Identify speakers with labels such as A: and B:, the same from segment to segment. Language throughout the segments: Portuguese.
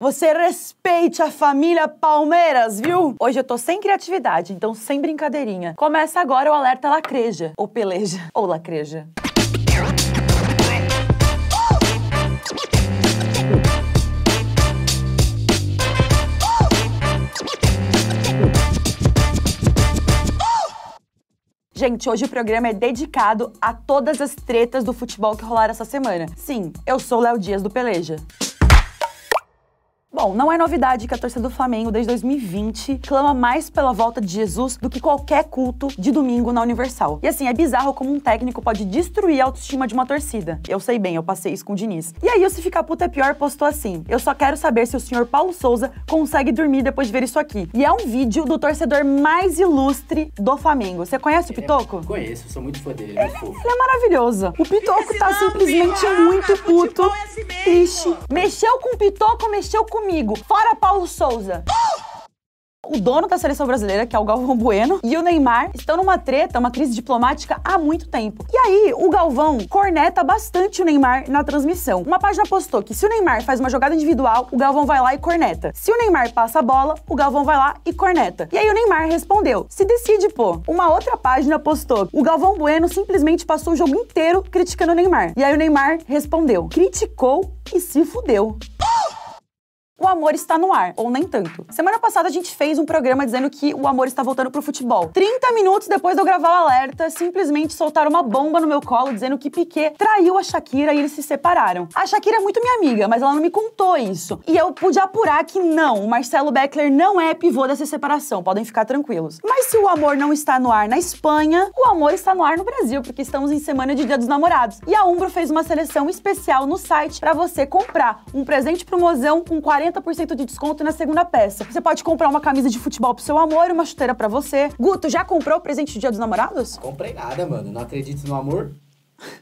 A: Você respeite a família Palmeiras, viu? Hoje eu tô sem criatividade, então sem brincadeirinha. Começa agora o alerta lacreja, ou peleja, ou lacreja. Gente, hoje o programa é dedicado a todas as tretas do futebol que rolaram essa semana. Sim, eu sou Léo Dias do Peleja. Bom, não é novidade que a torcida do Flamengo, desde 2020, clama mais pela volta de Jesus do que qualquer culto de domingo na Universal. E assim, é bizarro como um técnico pode destruir a autoestima de uma torcida. Eu sei bem, eu passei isso com o Diniz. E aí, o Se Ficar Puta é Pior postou assim: Eu só quero saber se o senhor Paulo Souza consegue dormir depois de ver isso aqui. E é um vídeo do torcedor mais ilustre do Flamengo. Você conhece o
B: Ele é-
A: Pitoco?
B: Conheço, sou muito fã dele, muito fofo.
A: Ele é maravilhoso. O Pitoco tá simplesmente muito puto, triste. Mexeu com o Pitoco, mexeu comigo. Fora Paulo Souza. O dono da seleção brasileira, que é o Galvão Bueno, e o Neymar estão numa treta, uma crise diplomática há muito tempo. E aí, o Galvão corneta bastante o Neymar na transmissão. Uma página postou que se o Neymar faz uma jogada individual, o Galvão vai lá e corneta. Se o Neymar passa a bola, o Galvão vai lá e corneta. E aí o Neymar respondeu: se decide, pô. Uma outra página postou: o Galvão Bueno simplesmente passou o jogo inteiro criticando o Neymar. E aí o Neymar respondeu: criticou e se fudeu. O amor está no ar, ou nem tanto. Semana passada a gente fez um programa dizendo que o amor está voltando pro futebol. 30 minutos depois de eu gravar o alerta, simplesmente soltaram uma bomba no meu colo dizendo que Piquet traiu a Shakira e eles se separaram. A Shakira é muito minha amiga, mas ela não me contou isso. E eu pude apurar que não, o Marcelo Beckler não é pivô dessa separação, podem ficar tranquilos. Mas se o amor não está no ar na Espanha, o amor está no ar no Brasil, porque estamos em semana de Dia dos Namorados. E a Umbro fez uma seleção especial no site para você comprar um presente pro mozão com 40% de desconto na segunda peça. Você pode comprar uma camisa de futebol pro seu amor, uma chuteira para você. Guto, já comprou o presente de Dia dos Namorados?
B: Comprei nada, mano. Não acredito no amor.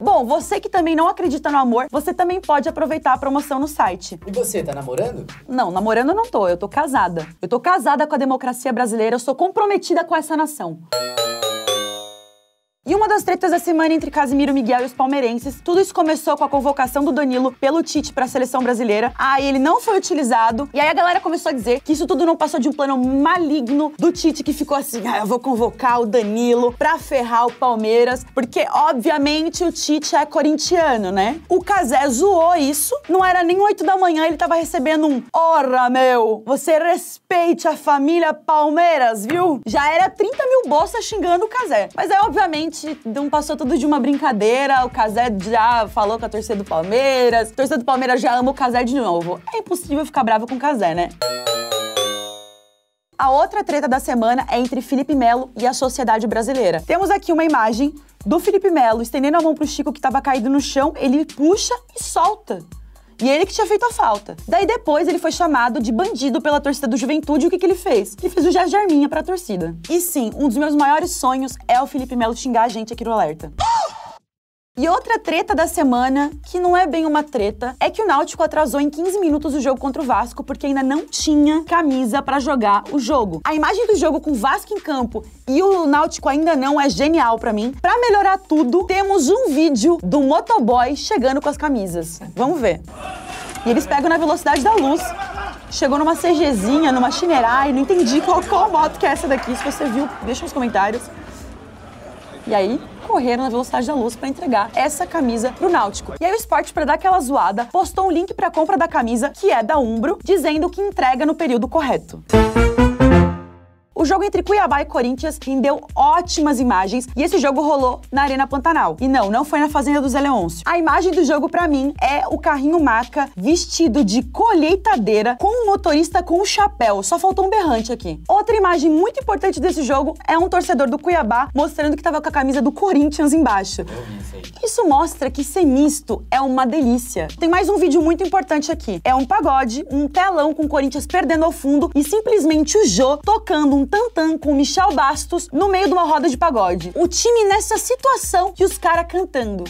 A: Bom, você que também não acredita no amor, você também pode aproveitar a promoção no site.
B: E você, tá namorando?
A: Não, namorando eu não tô, eu tô casada. Eu tô casada com a democracia brasileira, eu sou comprometida com essa nação. E uma das tretas da semana entre Casimiro Miguel e os palmeirenses, tudo isso começou com a convocação do Danilo pelo Tite para a seleção brasileira. Aí ele não foi utilizado. E aí a galera começou a dizer que isso tudo não passou de um plano maligno do Tite que ficou assim: "Ah, eu vou convocar o Danilo pra ferrar o Palmeiras", porque obviamente o Tite é corintiano, né? O Casé zoou isso. Não era nem 8 da manhã, ele tava recebendo um: "Ora, meu, você respeite a família Palmeiras, viu?" Já era 30 mil bolsas xingando o Casé. Mas é obviamente não passou tudo de uma brincadeira. O Casé já falou com a torcida do Palmeiras. A torcida do Palmeiras já ama o Casé de novo. É impossível ficar bravo com o Casé, né? A outra treta da semana é entre Felipe Melo e a sociedade brasileira. Temos aqui uma imagem do Felipe Melo estendendo a mão pro Chico que tava caído no chão, ele puxa e solta. E ele que tinha feito a falta. Daí depois ele foi chamado de bandido pela torcida do Juventude. E o que, que ele fez? Ele fez o gesto de arminha pra torcida. E sim, um dos meus maiores sonhos é o Felipe Melo xingar a gente aqui no Alerta. E outra treta da semana, que não é bem uma treta, é que o Náutico atrasou em 15 minutos o jogo contra o Vasco porque ainda não tinha camisa pra jogar o jogo. A imagem do jogo com o Vasco em campo e o Náutico ainda não é genial pra mim. Pra melhorar tudo, temos um vídeo do motoboy chegando com as camisas. Vamos ver. E eles pegam na velocidade da luz. Chegou numa CGzinha, numa Chinerai, não entendi qual, qual moto que é essa daqui. Se você viu, deixa nos comentários. E aí, correram na velocidade da luz para entregar essa camisa pro Náutico. E aí o Sport, para dar aquela zoada, postou um link para compra da camisa, que é da Umbro, dizendo que entrega no período correto. O jogo entre Cuiabá e Corinthians rendeu ótimas imagens e esse jogo rolou na Arena Pantanal. E não, não foi na Fazenda do Zé Leôncio. A imagem do jogo pra mim é o carrinho maca vestido de colheitadeira com um motorista com um chapéu. Só faltou um berrante aqui. Outra imagem muito importante desse jogo é um torcedor do Cuiabá mostrando que tava com a camisa do Corinthians embaixo.
B: Isso
A: mostra que ser misto é uma delícia. Tem mais um vídeo muito importante aqui. É um pagode, um telão com o Corinthians perdendo ao fundo e simplesmente o Jô tocando um tantã com Michel Bastos no meio de uma roda de pagode. O time nessa situação e os caras cantando.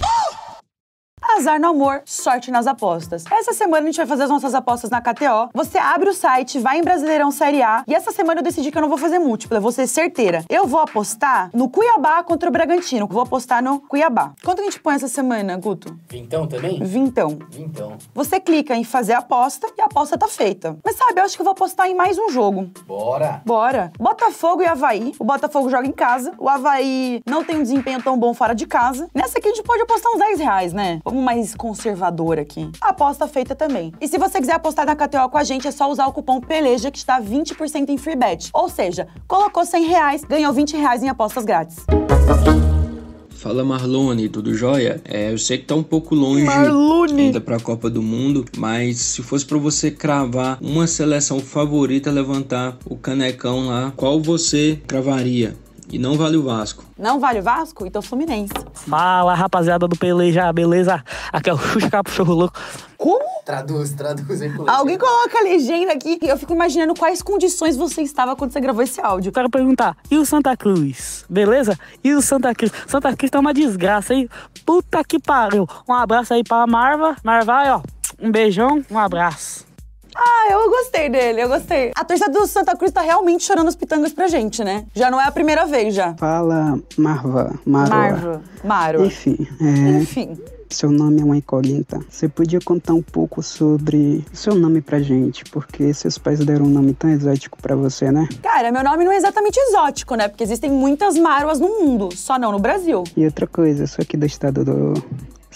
A: Azar no amor, sorte nas apostas. Essa semana a gente vai fazer as nossas apostas na KTO. Você abre o site, vai em Brasileirão Série A. E essa semana eu decidi que eu não vou fazer múltipla, eu vou ser certeira. Eu vou apostar no Cuiabá contra o Bragantino. Vou apostar no Cuiabá. Quanto que a gente põe essa semana, Guto?
B: Vintão também?
A: Vintão.
B: Vintão.
A: Você clica em fazer a aposta e a aposta tá feita. Mas sabe, eu acho que eu vou apostar em mais um jogo.
B: Bora.
A: Bora. Botafogo e Havaí. O Botafogo joga em casa. O Havaí não tem um desempenho tão bom fora de casa. Nessa aqui a gente pode apostar uns 10 reais, né? Vamos mais conservador aqui. Aposta feita também. E se você quiser apostar na KTO com a gente, é só usar o cupom PELEJA que está 20% em free bet. Ou seja, colocou 100 reais, ganhou 20 reais em apostas grátis.
C: Fala Marlone, tudo jóia? É, eu sei que tá um pouco longe
A: Marlone.
C: ainda pra Copa do Mundo, mas se fosse pra você cravar uma seleção favorita levantar o canecão lá, qual você cravaria? E não vale o Vasco.
A: Não vale o Vasco? Então Fluminense.
D: Fala rapaziada do Peleja, beleza? Aqui é o Xuxa Capuchorro Louco.
A: Como?
B: Traduz, traduz aí.
A: Alguém coloca a legenda aqui. Eu fico imaginando quais condições você estava quando você gravou esse áudio.
D: Eu quero perguntar, e o Santa Cruz? Beleza? E o Santa Cruz? Santa Cruz tá uma desgraça, hein? Puta que pariu. Um abraço aí pra Marva. Marva, aí, ó. Um beijão, um abraço.
A: Ah, eu gostei dele, eu gostei. A torcida do Santa Cruz tá realmente chorando os pitangas pra gente, né? Já não é a primeira vez, já.
E: Fala, Marva. Marva.
A: Marva. Maro.
E: Enfim, é,
A: Enfim.
E: seu nome é uma incógnita. Você podia contar um pouco sobre o seu nome pra gente, porque seus pais deram um nome tão exótico pra você, né?
A: Cara, meu nome não é exatamente exótico, né? Porque existem muitas Maruas no mundo, só não no Brasil.
E: E outra coisa, eu sou aqui do estado do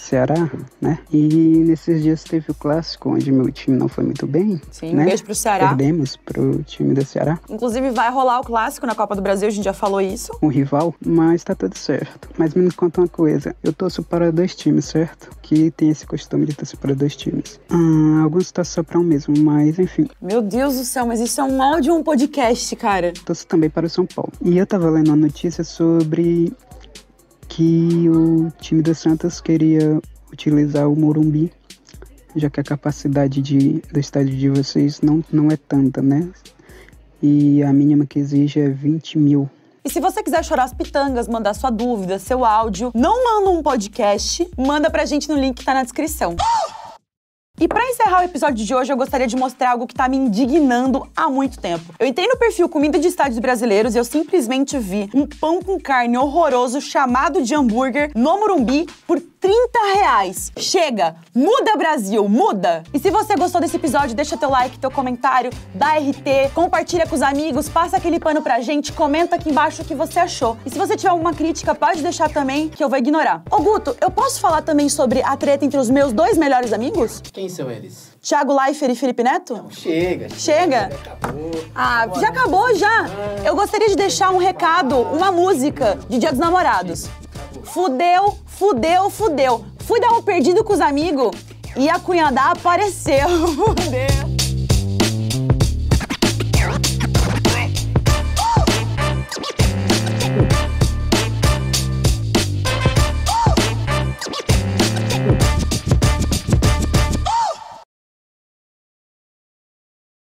E: Ceará, né? E nesses dias teve o clássico, onde meu time não foi muito bem.
A: Sim, um
E: né?
A: beijo pro Ceará.
E: Perdemos pro time do Ceará,
A: Inclusive, vai rolar o clássico na Copa do Brasil, a gente já falou isso.
E: um rival, mas tá tudo certo. Mas me conta uma coisa, eu torço para dois times, certo? Que tem esse costume de torcer para dois times. Ah, alguns torcem só para um mesmo, mas enfim,
A: Meu Deus do céu, mas isso é um áudio ou um podcast, cara?
E: torço também para o São Paulo. E eu tava lendo uma notícia sobre que o time do Santos queria utilizar o Morumbi, já que a capacidade de, do estádio de vocês não, não é tanta, né? E a mínima que exige é 20 mil.
A: E se você quiser chorar as pitangas, mandar sua dúvida, seu áudio, não manda um podcast, manda pra gente no link que tá na descrição. E pra encerrar o episódio de hoje, eu gostaria de mostrar algo que tá me indignando há muito tempo. Eu entrei no perfil Comida de Estádios Brasileiros e eu simplesmente vi um pão com carne horroroso chamado de hambúrguer no Morumbi por 30 reais. Chega! Muda Brasil, muda! E se você gostou desse episódio, deixa teu like, teu comentário, dá RT, compartilha com os amigos, passa aquele pano pra gente, comenta aqui embaixo o que você achou. E se você tiver alguma crítica, pode deixar também, que eu vou ignorar. Ô Guto, eu posso falar também sobre a treta entre os meus dois melhores amigos?
B: Quem são eles?
A: Thiago Leifert e Felipe Neto?
B: Chega.
A: Chega.
B: Acabou.
A: Ah, já acabou já. Eu gostaria de deixar um recado, uma música de Dia dos Namorados. Fudeu, fudeu, fudeu. Fui dar um perdido com os amigos e a cunhada apareceu. Fudeu.